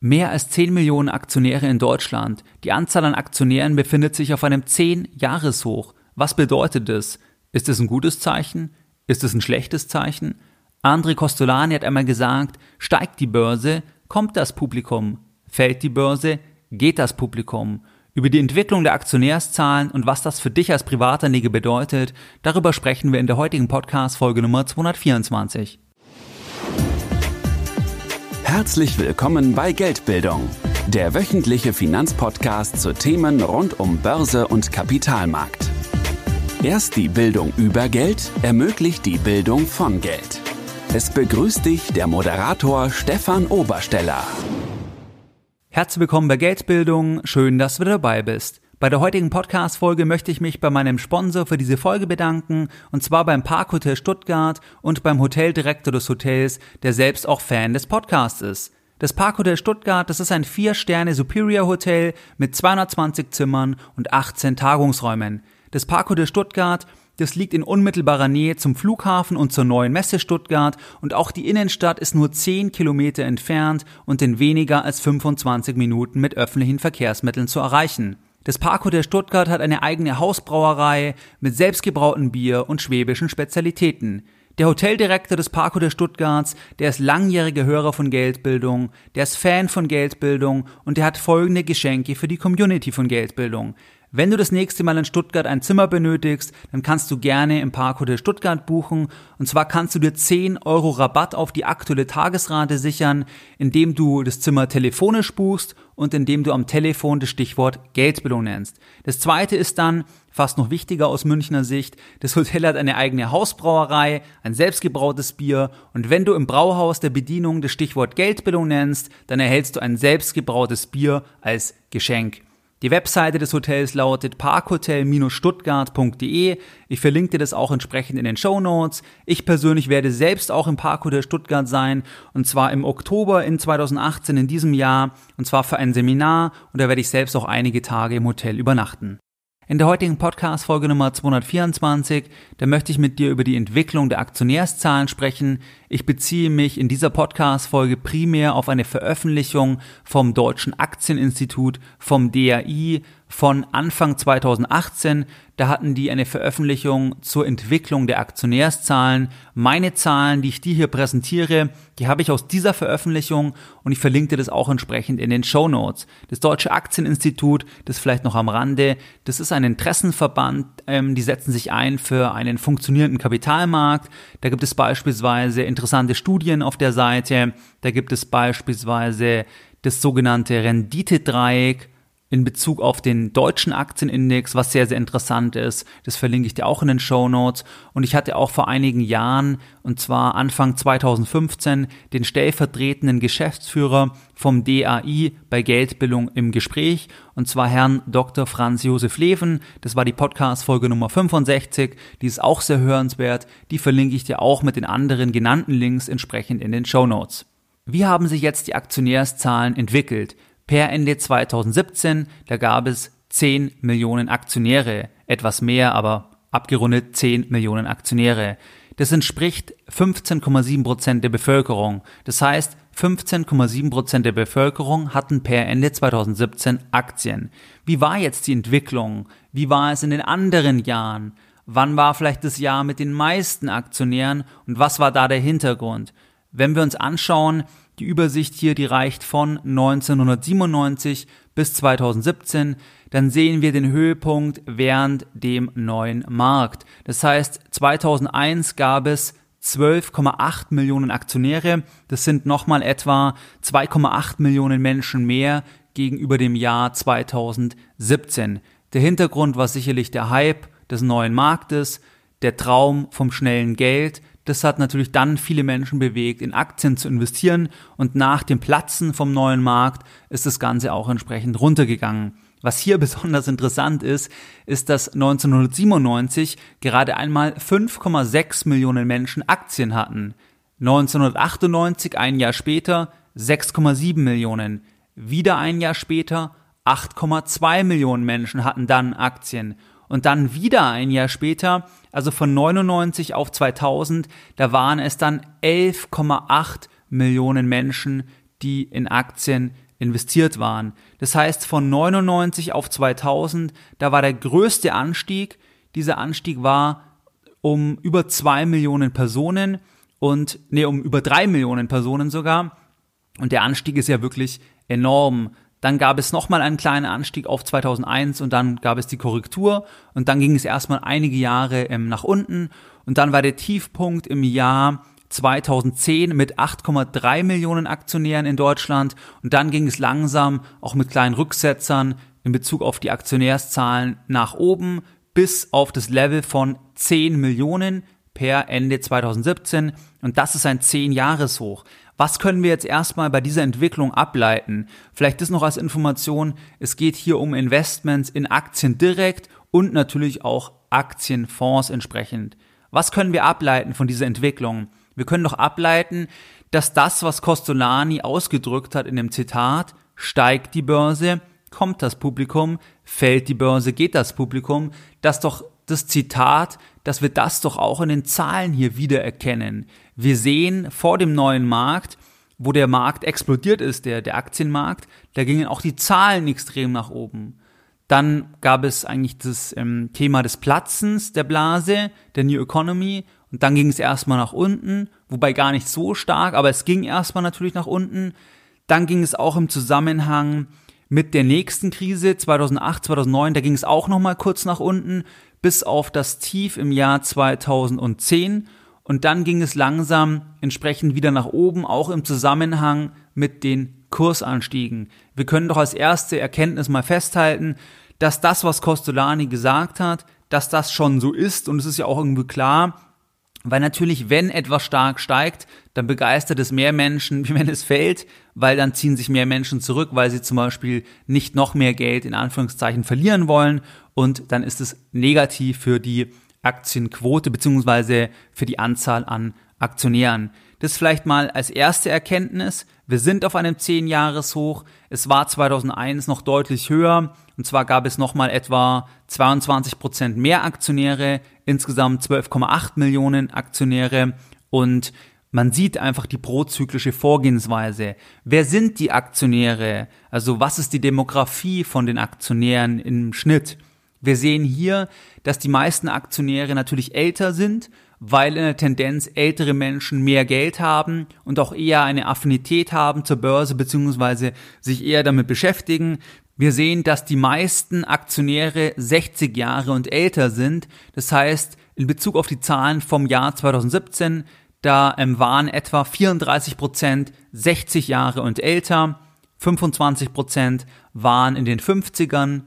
Mehr als 10 Millionen Aktionäre in Deutschland. Die Anzahl an Aktionären befindet sich auf einem 10-Jahreshoch. Was bedeutet das? Ist es ein gutes Zeichen? Ist es ein schlechtes Zeichen? André Costolani hat einmal gesagt, steigt die Börse, kommt das Publikum. Fällt die Börse, geht das Publikum. Über die Entwicklung der Aktionärszahlen und was das für dich als Privatanleger bedeutet, darüber sprechen wir in der heutigen Podcast Folge Nummer 224. Herzlich willkommen bei Geldbildung, der wöchentliche Finanzpodcast zu Themen rund um Börse und Kapitalmarkt. Erst die Bildung über Geld ermöglicht die Bildung von Geld. Es begrüßt dich der Moderator Stefan Obersteller. Herzlich willkommen bei Geldbildung, schön, dass du dabei bist. Bei der heutigen Podcast-Folge möchte ich mich bei meinem Sponsor für diese Folge bedanken, und zwar beim Parkhotel Stuttgart und beim Hoteldirektor des Hotels, der selbst auch Fan des Podcasts ist. Das Parkhotel Stuttgart, das ist ein 4-Sterne Superior Hotel mit 220 Zimmern und 18 Tagungsräumen. Das Parkhotel Stuttgart, das liegt in unmittelbarer Nähe zum Flughafen und zur neuen Messe Stuttgart und auch die Innenstadt ist nur 10 Kilometer entfernt und in weniger als 25 Minuten mit öffentlichen Verkehrsmitteln zu erreichen. Das Parkhotel Stuttgart hat eine eigene Hausbrauerei mit selbstgebrautem Bier und schwäbischen Spezialitäten. Der Hoteldirektor des Parkhotel Stuttgarts, der ist langjähriger Hörer von Geldbildung, der ist Fan von Geldbildung und der hat folgende Geschenke für die Community von Geldbildung. Wenn du das nächste Mal in Stuttgart ein Zimmer benötigst, dann kannst du gerne im Parkhotel Stuttgart buchen. Und zwar kannst du dir 10 Euro Rabatt auf die aktuelle Tagesrate sichern, indem du das Zimmer telefonisch buchst und indem du am Telefon das Stichwort Geldbildung nennst. Das zweite ist dann, fast noch wichtiger aus Münchner Sicht, das Hotel hat eine eigene Hausbrauerei, ein selbstgebrautes Bier und wenn du im Brauhaus der Bedienung das Stichwort Geldbildung nennst, dann erhältst du ein selbstgebrautes Bier als Geschenk. Die Webseite des Hotels lautet parkhotel-stuttgart.de. Ich verlinke dir das auch entsprechend in den Show Notes. Ich persönlich werde selbst auch im Parkhotel Stuttgart sein und zwar im Oktober in 2018 in diesem Jahr und zwar für ein Seminar und da werde ich selbst auch einige Tage im Hotel übernachten. In der heutigen Podcast-Folge Nummer 224, da möchte ich mit dir über die Entwicklung der Aktionärszahlen sprechen. Ich beziehe mich in dieser Podcast-Folge primär auf eine Veröffentlichung vom Deutschen Aktieninstitut, vom DAI, von Anfang 2018. Da hatten die eine Veröffentlichung zur Entwicklung der Aktionärszahlen. Meine Zahlen, die ich dir hier präsentiere, die habe ich aus dieser Veröffentlichung und ich verlinke das auch entsprechend in den Show Notes. Das Deutsche Aktieninstitut, das vielleicht noch am Rande, das ist ein Interessenverband, ähm, die setzen sich ein für einen funktionierenden Kapitalmarkt. Da gibt es beispielsweise interessante Studien auf der Seite. Da gibt es beispielsweise das sogenannte Renditedreieck in Bezug auf den deutschen Aktienindex, was sehr, sehr interessant ist. Das verlinke ich dir auch in den Show Notes. Und ich hatte auch vor einigen Jahren, und zwar Anfang 2015, den stellvertretenden Geschäftsführer vom DAI bei Geldbildung im Gespräch, und zwar Herrn Dr. Franz Josef Leven. Das war die Podcast-Folge Nummer 65. Die ist auch sehr hörenswert. Die verlinke ich dir auch mit den anderen genannten Links entsprechend in den Show Notes. Wie haben sich jetzt die Aktionärszahlen entwickelt? Per Ende 2017, da gab es 10 Millionen Aktionäre, etwas mehr, aber abgerundet 10 Millionen Aktionäre. Das entspricht 15,7 Prozent der Bevölkerung. Das heißt, 15,7 Prozent der Bevölkerung hatten per Ende 2017 Aktien. Wie war jetzt die Entwicklung? Wie war es in den anderen Jahren? Wann war vielleicht das Jahr mit den meisten Aktionären und was war da der Hintergrund? Wenn wir uns anschauen, die Übersicht hier, die reicht von 1997 bis 2017. Dann sehen wir den Höhepunkt während dem neuen Markt. Das heißt, 2001 gab es 12,8 Millionen Aktionäre. Das sind nochmal etwa 2,8 Millionen Menschen mehr gegenüber dem Jahr 2017. Der Hintergrund war sicherlich der Hype des neuen Marktes, der Traum vom schnellen Geld, das hat natürlich dann viele Menschen bewegt, in Aktien zu investieren und nach dem Platzen vom neuen Markt ist das Ganze auch entsprechend runtergegangen. Was hier besonders interessant ist, ist, dass 1997 gerade einmal 5,6 Millionen Menschen Aktien hatten. 1998, ein Jahr später, 6,7 Millionen. Wieder ein Jahr später, 8,2 Millionen Menschen hatten dann Aktien und dann wieder ein Jahr später, also von 99 auf 2000, da waren es dann 11,8 Millionen Menschen, die in Aktien investiert waren. Das heißt, von 99 auf 2000, da war der größte Anstieg. Dieser Anstieg war um über zwei Millionen Personen und, nee, um über drei Millionen Personen sogar. Und der Anstieg ist ja wirklich enorm. Dann gab es nochmal einen kleinen Anstieg auf 2001 und dann gab es die Korrektur und dann ging es erstmal einige Jahre ähm, nach unten und dann war der Tiefpunkt im Jahr 2010 mit 8,3 Millionen Aktionären in Deutschland und dann ging es langsam auch mit kleinen Rücksetzern in Bezug auf die Aktionärszahlen nach oben bis auf das Level von 10 Millionen per Ende 2017 und das ist ein 10-Jahres-Hoch. Was können wir jetzt erstmal bei dieser Entwicklung ableiten? Vielleicht ist noch als Information, es geht hier um Investments in Aktien direkt und natürlich auch Aktienfonds entsprechend. Was können wir ableiten von dieser Entwicklung? Wir können doch ableiten, dass das, was Costolani ausgedrückt hat in dem Zitat, steigt die Börse, kommt das Publikum, fällt die Börse, geht das Publikum, dass doch das Zitat, dass wir das doch auch in den Zahlen hier wiedererkennen. Wir sehen vor dem neuen Markt, wo der Markt explodiert ist, der, der Aktienmarkt, da gingen auch die Zahlen extrem nach oben. Dann gab es eigentlich das ähm, Thema des Platzens der Blase, der New Economy. Und dann ging es erstmal nach unten, wobei gar nicht so stark, aber es ging erstmal natürlich nach unten. Dann ging es auch im Zusammenhang mit der nächsten Krise 2008, 2009, da ging es auch nochmal kurz nach unten, bis auf das Tief im Jahr 2010. Und dann ging es langsam entsprechend wieder nach oben, auch im Zusammenhang mit den Kursanstiegen. Wir können doch als erste Erkenntnis mal festhalten, dass das, was Costolani gesagt hat, dass das schon so ist und es ist ja auch irgendwie klar, weil natürlich, wenn etwas stark steigt, dann begeistert es mehr Menschen, wie wenn es fällt, weil dann ziehen sich mehr Menschen zurück, weil sie zum Beispiel nicht noch mehr Geld in Anführungszeichen verlieren wollen und dann ist es negativ für die Aktienquote beziehungsweise für die Anzahl an Aktionären. Das vielleicht mal als erste Erkenntnis. Wir sind auf einem 10-Jahres-Hoch. Es war 2001 noch deutlich höher. Und zwar gab es nochmal etwa 22 Prozent mehr Aktionäre, insgesamt 12,8 Millionen Aktionäre. Und man sieht einfach die prozyklische Vorgehensweise. Wer sind die Aktionäre? Also was ist die Demografie von den Aktionären im Schnitt? Wir sehen hier, dass die meisten Aktionäre natürlich älter sind, weil in der Tendenz ältere Menschen mehr Geld haben und auch eher eine Affinität haben zur Börse beziehungsweise sich eher damit beschäftigen. Wir sehen, dass die meisten Aktionäre 60 Jahre und älter sind. Das heißt, in Bezug auf die Zahlen vom Jahr 2017, da ähm, waren etwa 34 Prozent 60 Jahre und älter, 25 Prozent waren in den 50ern,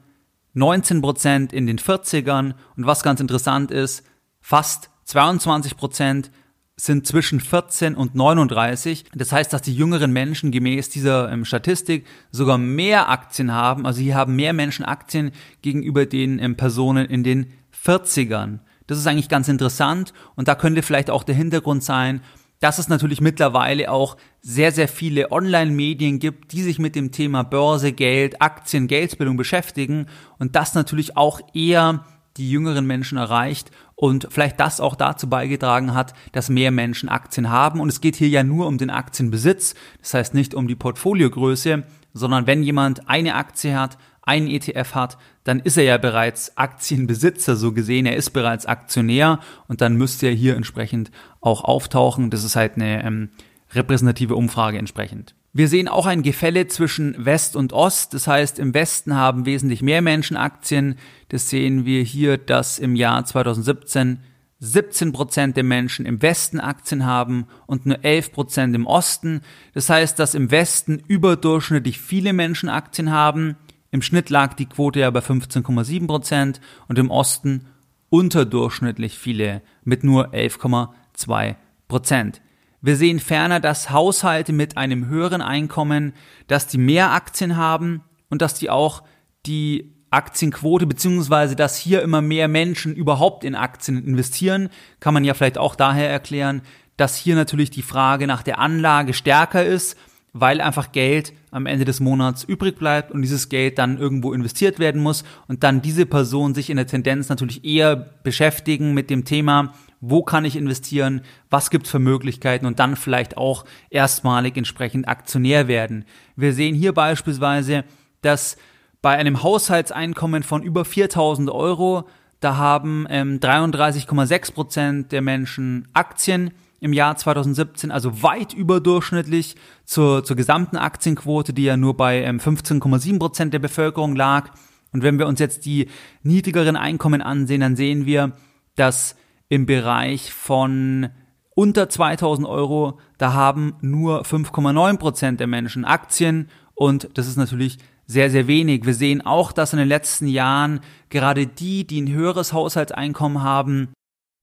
19 Prozent in den 40ern und was ganz interessant ist, fast 22 Prozent sind zwischen 14 und 39. Das heißt, dass die jüngeren Menschen gemäß dieser ähm, Statistik sogar mehr Aktien haben. Also hier haben mehr Menschen Aktien gegenüber den ähm, Personen in den 40ern. Das ist eigentlich ganz interessant und da könnte vielleicht auch der Hintergrund sein, dass es natürlich mittlerweile auch sehr, sehr viele Online-Medien gibt, die sich mit dem Thema Börse, Geld, Aktien, Geldbildung beschäftigen und das natürlich auch eher die jüngeren Menschen erreicht und vielleicht das auch dazu beigetragen hat, dass mehr Menschen Aktien haben. Und es geht hier ja nur um den Aktienbesitz, das heißt nicht um die Portfoliogröße, sondern wenn jemand eine Aktie hat, einen ETF hat, dann ist er ja bereits Aktienbesitzer, so gesehen, er ist bereits Aktionär und dann müsste er hier entsprechend auch auftauchen. Das ist halt eine ähm, repräsentative Umfrage entsprechend. Wir sehen auch ein Gefälle zwischen West und Ost. Das heißt, im Westen haben wesentlich mehr Menschen Aktien. Das sehen wir hier, dass im Jahr 2017 17 Prozent der Menschen im Westen Aktien haben und nur 11 Prozent im Osten. Das heißt, dass im Westen überdurchschnittlich viele Menschen Aktien haben. Im Schnitt lag die Quote ja bei 15,7 Prozent und im Osten unterdurchschnittlich viele mit nur 11,2 Prozent. Wir sehen ferner, dass Haushalte mit einem höheren Einkommen, dass die mehr Aktien haben und dass die auch die Aktienquote beziehungsweise dass hier immer mehr Menschen überhaupt in Aktien investieren, kann man ja vielleicht auch daher erklären, dass hier natürlich die Frage nach der Anlage stärker ist weil einfach Geld am Ende des Monats übrig bleibt und dieses Geld dann irgendwo investiert werden muss und dann diese Person sich in der Tendenz natürlich eher beschäftigen mit dem Thema, wo kann ich investieren, was gibt es für Möglichkeiten und dann vielleicht auch erstmalig entsprechend Aktionär werden. Wir sehen hier beispielsweise, dass bei einem Haushaltseinkommen von über 4000 Euro, da haben ähm, 33,6 Prozent der Menschen Aktien im Jahr 2017, also weit überdurchschnittlich zur, zur gesamten Aktienquote, die ja nur bei ähm, 15,7 Prozent der Bevölkerung lag. Und wenn wir uns jetzt die niedrigeren Einkommen ansehen, dann sehen wir, dass im Bereich von unter 2000 Euro, da haben nur 5,9 Prozent der Menschen Aktien und das ist natürlich sehr, sehr wenig. Wir sehen auch, dass in den letzten Jahren gerade die, die ein höheres Haushaltseinkommen haben,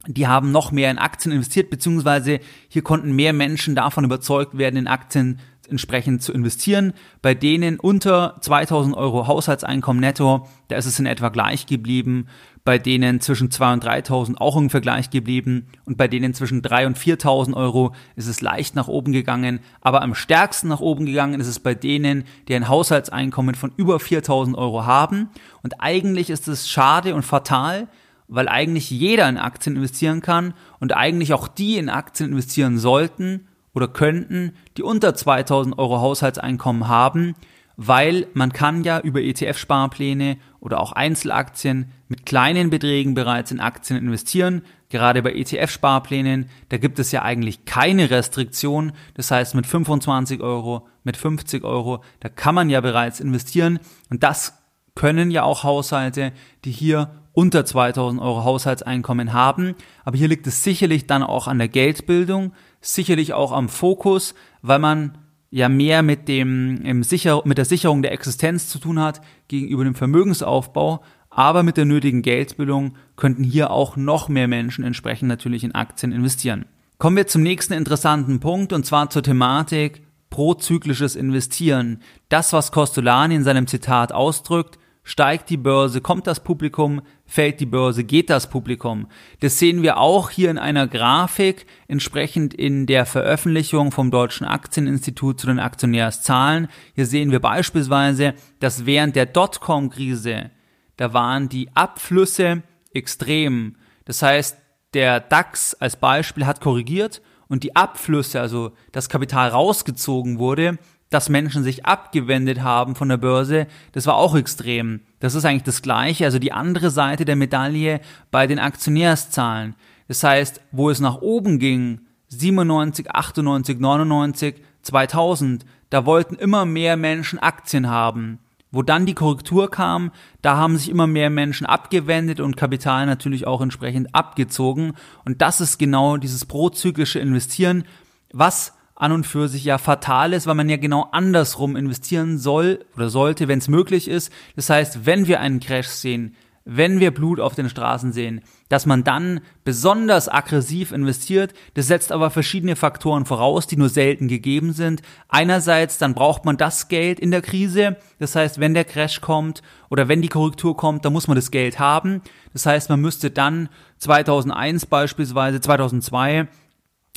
die haben noch mehr in Aktien investiert, beziehungsweise hier konnten mehr Menschen davon überzeugt werden, in Aktien entsprechend zu investieren. Bei denen unter 2000 Euro Haushaltseinkommen netto, da ist es in etwa gleich geblieben. Bei denen zwischen 2.000 und 3.000 auch ungefähr gleich geblieben. Und bei denen zwischen 3.000 und 4.000 Euro ist es leicht nach oben gegangen. Aber am stärksten nach oben gegangen ist es bei denen, die ein Haushaltseinkommen von über 4.000 Euro haben. Und eigentlich ist es schade und fatal, weil eigentlich jeder in Aktien investieren kann und eigentlich auch die in Aktien investieren sollten oder könnten, die unter 2000 Euro Haushaltseinkommen haben, weil man kann ja über ETF-Sparpläne oder auch Einzelaktien mit kleinen Beträgen bereits in Aktien investieren. Gerade bei ETF-Sparplänen, da gibt es ja eigentlich keine Restriktion. Das heißt, mit 25 Euro, mit 50 Euro, da kann man ja bereits investieren. Und das können ja auch Haushalte, die hier unter 2000 Euro Haushaltseinkommen haben. Aber hier liegt es sicherlich dann auch an der Geldbildung, sicherlich auch am Fokus, weil man ja mehr mit dem im Sicher mit der Sicherung der Existenz zu tun hat gegenüber dem Vermögensaufbau, aber mit der nötigen Geldbildung könnten hier auch noch mehr Menschen entsprechend natürlich in Aktien investieren. Kommen wir zum nächsten interessanten Punkt und zwar zur Thematik prozyklisches Investieren. Das, was Costolani in seinem Zitat ausdrückt, steigt die Börse, kommt das Publikum, fällt die Börse, geht das Publikum. Das sehen wir auch hier in einer Grafik, entsprechend in der Veröffentlichung vom Deutschen Aktieninstitut zu den Aktionärszahlen. Hier sehen wir beispielsweise, dass während der Dotcom-Krise, da waren die Abflüsse extrem. Das heißt, der DAX als Beispiel hat korrigiert und die Abflüsse, also das Kapital rausgezogen wurde, dass Menschen sich abgewendet haben von der Börse, das war auch extrem. Das ist eigentlich das Gleiche, also die andere Seite der Medaille bei den Aktionärszahlen. Das heißt, wo es nach oben ging, 97, 98, 99, 2000, da wollten immer mehr Menschen Aktien haben. Wo dann die Korrektur kam, da haben sich immer mehr Menschen abgewendet und Kapital natürlich auch entsprechend abgezogen. Und das ist genau dieses prozyklische Investieren, was an und für sich ja fatal ist, weil man ja genau andersrum investieren soll oder sollte, wenn es möglich ist. Das heißt, wenn wir einen Crash sehen, wenn wir Blut auf den Straßen sehen, dass man dann besonders aggressiv investiert. Das setzt aber verschiedene Faktoren voraus, die nur selten gegeben sind. Einerseits, dann braucht man das Geld in der Krise. Das heißt, wenn der Crash kommt oder wenn die Korrektur kommt, dann muss man das Geld haben. Das heißt, man müsste dann 2001 beispielsweise, 2002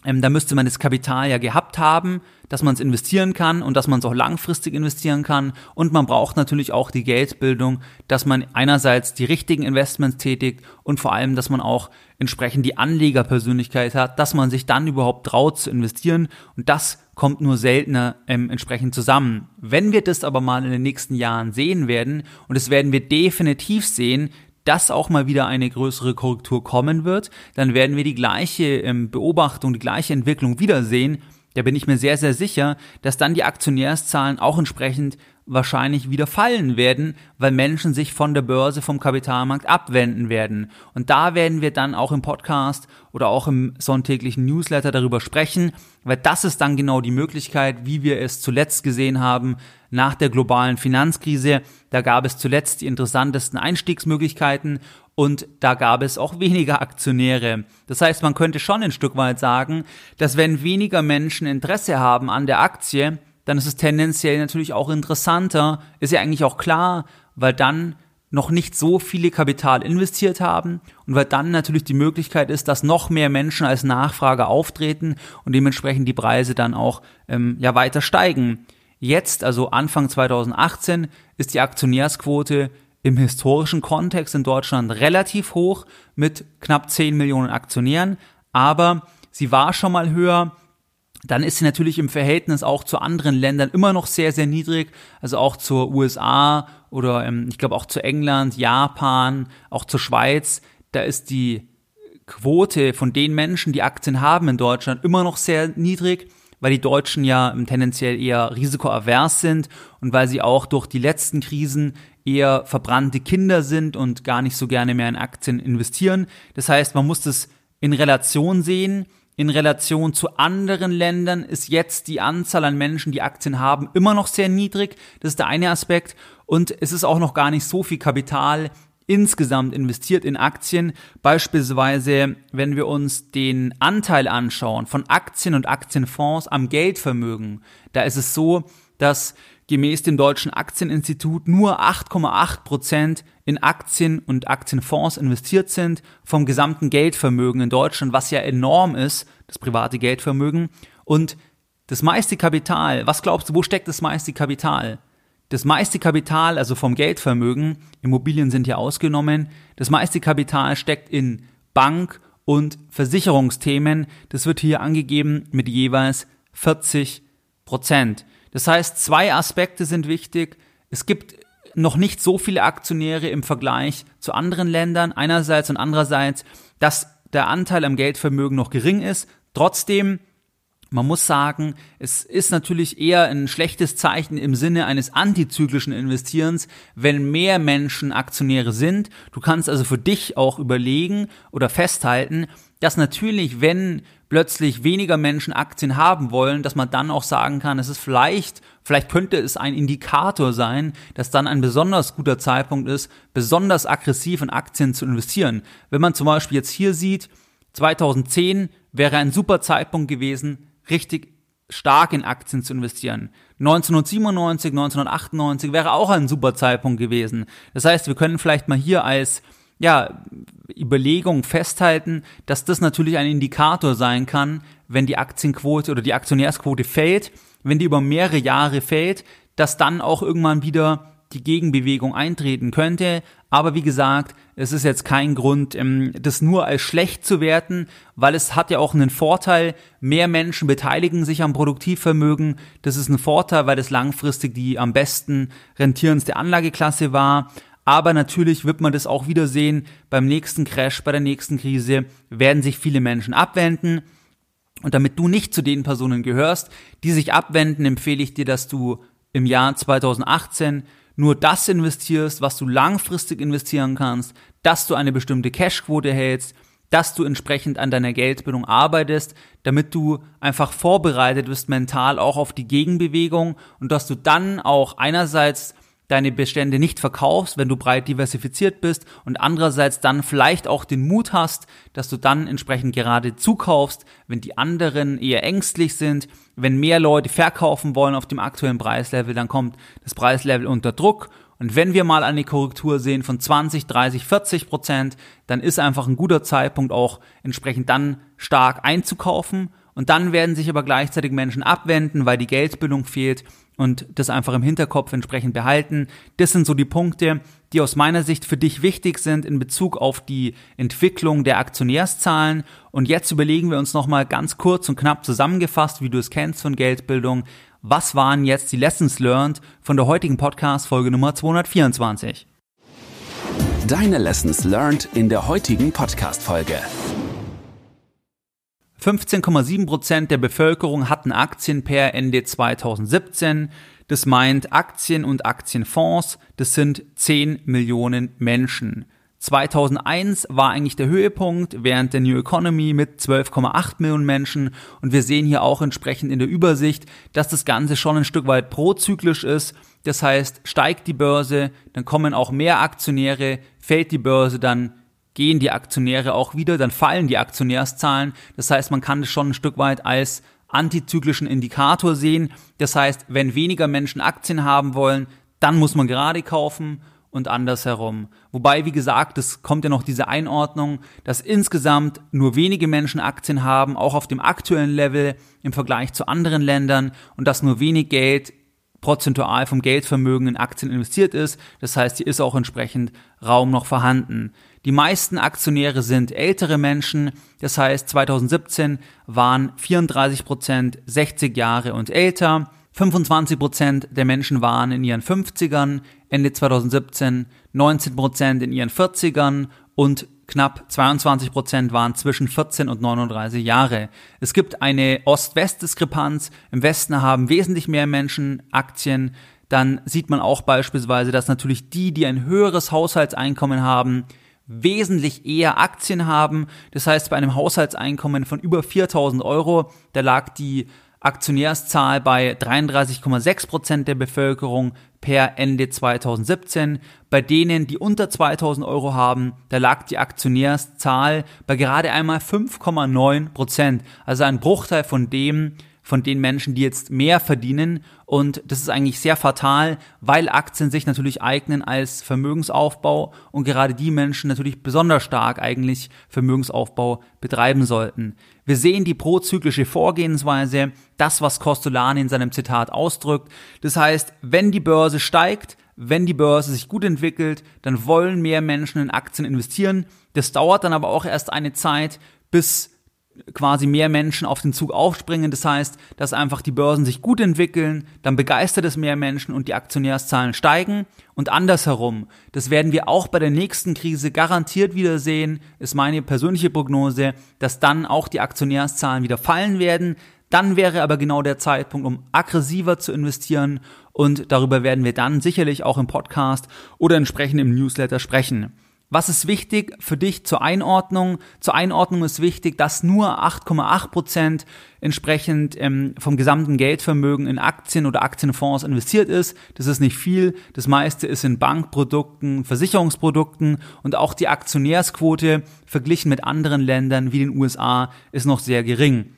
ähm, da müsste man das Kapital ja gehabt haben, dass man es investieren kann und dass man es auch langfristig investieren kann. Und man braucht natürlich auch die Geldbildung, dass man einerseits die richtigen Investments tätigt und vor allem, dass man auch entsprechend die Anlegerpersönlichkeit hat, dass man sich dann überhaupt traut zu investieren. Und das kommt nur seltener ähm, entsprechend zusammen. Wenn wir das aber mal in den nächsten Jahren sehen werden, und das werden wir definitiv sehen, dass auch mal wieder eine größere Korrektur kommen wird, dann werden wir die gleiche ähm, Beobachtung, die gleiche Entwicklung wiedersehen. Da bin ich mir sehr, sehr sicher, dass dann die Aktionärszahlen auch entsprechend wahrscheinlich wieder fallen werden, weil Menschen sich von der Börse, vom Kapitalmarkt abwenden werden. Und da werden wir dann auch im Podcast oder auch im sonntäglichen Newsletter darüber sprechen, weil das ist dann genau die Möglichkeit, wie wir es zuletzt gesehen haben nach der globalen Finanzkrise. Da gab es zuletzt die interessantesten Einstiegsmöglichkeiten und da gab es auch weniger Aktionäre. Das heißt, man könnte schon ein Stück weit sagen, dass wenn weniger Menschen Interesse haben an der Aktie, dann ist es tendenziell natürlich auch interessanter, ist ja eigentlich auch klar, weil dann noch nicht so viele Kapital investiert haben und weil dann natürlich die Möglichkeit ist, dass noch mehr Menschen als Nachfrage auftreten und dementsprechend die Preise dann auch ähm, ja weiter steigen. Jetzt, also Anfang 2018, ist die Aktionärsquote im historischen Kontext in Deutschland relativ hoch mit knapp 10 Millionen Aktionären, aber sie war schon mal höher dann ist sie natürlich im Verhältnis auch zu anderen Ländern immer noch sehr, sehr niedrig, also auch zur USA oder ähm, ich glaube auch zu England, Japan, auch zur Schweiz. Da ist die Quote von den Menschen, die Aktien haben in Deutschland, immer noch sehr niedrig, weil die Deutschen ja tendenziell eher risikoavers sind und weil sie auch durch die letzten Krisen eher verbrannte Kinder sind und gar nicht so gerne mehr in Aktien investieren. Das heißt, man muss das in Relation sehen in Relation zu anderen Ländern ist jetzt die Anzahl an Menschen, die Aktien haben, immer noch sehr niedrig. Das ist der eine Aspekt. Und es ist auch noch gar nicht so viel Kapital insgesamt investiert in Aktien. Beispielsweise, wenn wir uns den Anteil anschauen von Aktien und Aktienfonds am Geldvermögen, da ist es so, dass gemäß dem Deutschen Aktieninstitut nur 8,8 Prozent in Aktien und Aktienfonds investiert sind vom gesamten Geldvermögen in Deutschland, was ja enorm ist, das private Geldvermögen. Und das meiste Kapital, was glaubst du, wo steckt das meiste Kapital? Das meiste Kapital, also vom Geldvermögen, Immobilien sind ja ausgenommen, das meiste Kapital steckt in Bank- und Versicherungsthemen. Das wird hier angegeben mit jeweils 40 Prozent. Das heißt, zwei Aspekte sind wichtig. Es gibt noch nicht so viele Aktionäre im Vergleich zu anderen Ländern einerseits und andererseits, dass der Anteil am Geldvermögen noch gering ist. Trotzdem, man muss sagen, es ist natürlich eher ein schlechtes Zeichen im Sinne eines antizyklischen Investierens, wenn mehr Menschen Aktionäre sind. Du kannst also für dich auch überlegen oder festhalten, dass natürlich, wenn plötzlich weniger Menschen Aktien haben wollen, dass man dann auch sagen kann, es ist vielleicht, vielleicht könnte es ein Indikator sein, dass dann ein besonders guter Zeitpunkt ist, besonders aggressiv in Aktien zu investieren. Wenn man zum Beispiel jetzt hier sieht, 2010 wäre ein super Zeitpunkt gewesen, richtig stark in Aktien zu investieren. 1997, 1998 wäre auch ein super Zeitpunkt gewesen. Das heißt, wir können vielleicht mal hier als ja, Überlegung festhalten, dass das natürlich ein Indikator sein kann, wenn die Aktienquote oder die Aktionärsquote fällt, wenn die über mehrere Jahre fällt, dass dann auch irgendwann wieder die Gegenbewegung eintreten könnte. Aber wie gesagt, es ist jetzt kein Grund, ähm, das nur als schlecht zu werten, weil es hat ja auch einen Vorteil. Mehr Menschen beteiligen sich am Produktivvermögen. Das ist ein Vorteil, weil das langfristig die am besten rentierendste Anlageklasse war. Aber natürlich wird man das auch wieder sehen, beim nächsten Crash, bei der nächsten Krise werden sich viele Menschen abwenden. Und damit du nicht zu den Personen gehörst, die sich abwenden, empfehle ich dir, dass du im Jahr 2018 nur das investierst, was du langfristig investieren kannst, dass du eine bestimmte Cashquote hältst, dass du entsprechend an deiner Geldbildung arbeitest, damit du einfach vorbereitet bist mental auch auf die Gegenbewegung und dass du dann auch einerseits deine Bestände nicht verkaufst, wenn du breit diversifiziert bist und andererseits dann vielleicht auch den Mut hast, dass du dann entsprechend gerade zukaufst, wenn die anderen eher ängstlich sind, wenn mehr Leute verkaufen wollen auf dem aktuellen Preislevel, dann kommt das Preislevel unter Druck. Und wenn wir mal eine Korrektur sehen von 20, 30, 40 Prozent, dann ist einfach ein guter Zeitpunkt auch entsprechend dann stark einzukaufen. Und dann werden sich aber gleichzeitig Menschen abwenden, weil die Geldbildung fehlt und das einfach im Hinterkopf entsprechend behalten. Das sind so die Punkte, die aus meiner Sicht für dich wichtig sind in Bezug auf die Entwicklung der Aktionärszahlen. Und jetzt überlegen wir uns nochmal ganz kurz und knapp zusammengefasst, wie du es kennst von Geldbildung. Was waren jetzt die Lessons learned von der heutigen Podcast Folge Nummer 224? Deine Lessons learned in der heutigen Podcast Folge. 15,7 Prozent der Bevölkerung hatten Aktien per Ende 2017. Das meint Aktien und Aktienfonds. Das sind 10 Millionen Menschen. 2001 war eigentlich der Höhepunkt während der New Economy mit 12,8 Millionen Menschen und wir sehen hier auch entsprechend in der Übersicht, dass das Ganze schon ein Stück weit prozyklisch ist. Das heißt, steigt die Börse, dann kommen auch mehr Aktionäre, fällt die Börse, dann gehen die Aktionäre auch wieder, dann fallen die Aktionärszahlen. Das heißt, man kann das schon ein Stück weit als antizyklischen Indikator sehen. Das heißt, wenn weniger Menschen Aktien haben wollen, dann muss man gerade kaufen. und andersherum. Wobei, wie gesagt, es kommt ja noch diese Einordnung, dass insgesamt nur wenige Menschen Aktien haben, auch auf dem aktuellen Level im Vergleich zu anderen Ländern und dass nur wenig Geld prozentual vom Geldvermögen in Aktien investiert ist. Das heißt, hier ist auch entsprechend Raum noch vorhanden. Die meisten Aktionäre sind ältere Menschen. Das heißt, 2017 waren 34 Prozent 60 Jahre und älter. 25 Prozent der Menschen waren in ihren 50ern, Ende 2017 19 Prozent in ihren 40ern und knapp 22 Prozent waren zwischen 14 und 39 Jahre. Es gibt eine Ost-West-Diskrepanz. Im Westen haben wesentlich mehr Menschen Aktien. Dann sieht man auch beispielsweise, dass natürlich die, die ein höheres Haushaltseinkommen haben, wesentlich eher Aktien haben. Das heißt, bei einem Haushaltseinkommen von über 4000 Euro, da lag die Aktionärszahl bei 33,6 Prozent der Bevölkerung per Ende 2017. Bei denen, die unter 2000 Euro haben, da lag die Aktionärszahl bei gerade einmal 5,9 Prozent. Also ein Bruchteil von dem, von den Menschen, die jetzt mehr verdienen. Und das ist eigentlich sehr fatal, weil Aktien sich natürlich eignen als Vermögensaufbau und gerade die Menschen natürlich besonders stark eigentlich Vermögensaufbau betreiben sollten. Wir sehen die prozyklische Vorgehensweise, das, was Costolani in seinem Zitat ausdrückt. Das heißt, wenn die Börse steigt, wenn die Börse sich gut entwickelt, dann wollen mehr Menschen in Aktien investieren. Das dauert dann aber auch erst eine Zeit, bis quasi mehr Menschen auf den Zug aufspringen. Das heißt, dass einfach die Börsen sich gut entwickeln, dann begeistert es mehr Menschen und die Aktionärszahlen steigen. Und andersherum, das werden wir auch bei der nächsten Krise garantiert wieder sehen, ist meine persönliche Prognose, dass dann auch die Aktionärszahlen wieder fallen werden. Dann wäre aber genau der Zeitpunkt, um aggressiver zu investieren und darüber werden wir dann sicherlich auch im Podcast oder entsprechend im Newsletter sprechen. Was ist wichtig für dich zur Einordnung? Zur Einordnung ist wichtig, dass nur 8,8 Prozent entsprechend ähm, vom gesamten Geldvermögen in Aktien oder Aktienfonds investiert ist. Das ist nicht viel. Das meiste ist in Bankprodukten, Versicherungsprodukten und auch die Aktionärsquote verglichen mit anderen Ländern wie den USA ist noch sehr gering.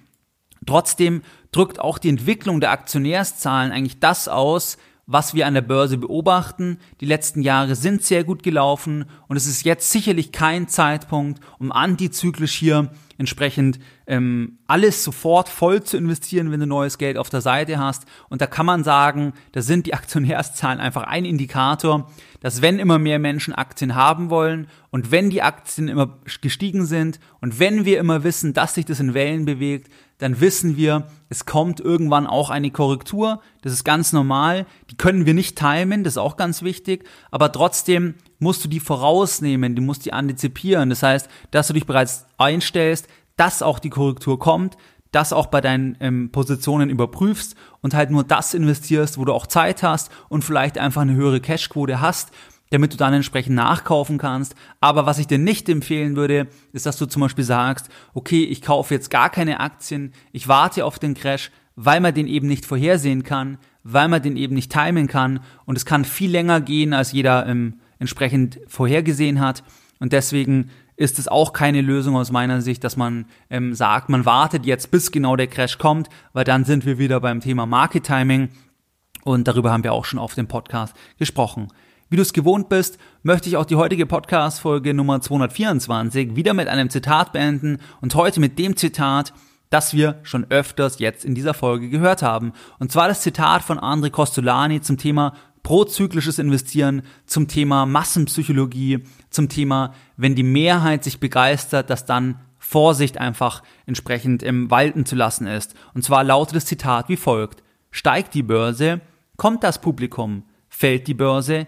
Trotzdem drückt auch die Entwicklung der Aktionärszahlen eigentlich das aus, was wir an der Börse beobachten. Die letzten Jahre sind sehr gut gelaufen und es ist jetzt sicherlich kein Zeitpunkt, um antizyklisch hier entsprechend ähm, alles sofort voll zu investieren, wenn du neues Geld auf der Seite hast. Und da kann man sagen, da sind die Aktionärszahlen einfach ein Indikator, dass wenn immer mehr Menschen Aktien haben wollen und wenn die Aktien immer gestiegen sind und wenn wir immer wissen, dass sich das in Wellen bewegt, dann wissen wir, es kommt irgendwann auch eine Korrektur. Das ist ganz normal. Die können wir nicht timen, das ist auch ganz wichtig. Aber trotzdem musst du die vorausnehmen, du musst die antizipieren. Das heißt, dass du dich bereits einstellst, dass auch die Korrektur kommt, dass auch bei deinen ähm, Positionen überprüfst und halt nur das investierst, wo du auch Zeit hast und vielleicht einfach eine höhere Cashquote hast damit du dann entsprechend nachkaufen kannst. Aber was ich dir nicht empfehlen würde, ist, dass du zum Beispiel sagst, okay, ich kaufe jetzt gar keine Aktien, ich warte auf den Crash, weil man den eben nicht vorhersehen kann, weil man den eben nicht timen kann und es kann viel länger gehen, als jeder ähm, entsprechend vorhergesehen hat. Und deswegen ist es auch keine Lösung aus meiner Sicht, dass man ähm, sagt, man wartet jetzt, bis genau der Crash kommt, weil dann sind wir wieder beim Thema Market Timing. Und darüber haben wir auch schon auf dem Podcast gesprochen. Wie du es gewohnt bist, möchte ich auch die heutige Podcast-Folge Nummer 224 wieder mit einem Zitat beenden und heute mit dem Zitat, das wir schon öfters jetzt in dieser Folge gehört haben. Und zwar das Zitat von André Costolani zum Thema prozyklisches Investieren, zum Thema Massenpsychologie, zum Thema, wenn die Mehrheit sich begeistert, dass dann Vorsicht einfach entsprechend im Walten zu lassen ist. Und zwar lautet das Zitat wie folgt. Steigt die Börse, kommt das Publikum. Fällt die Börse,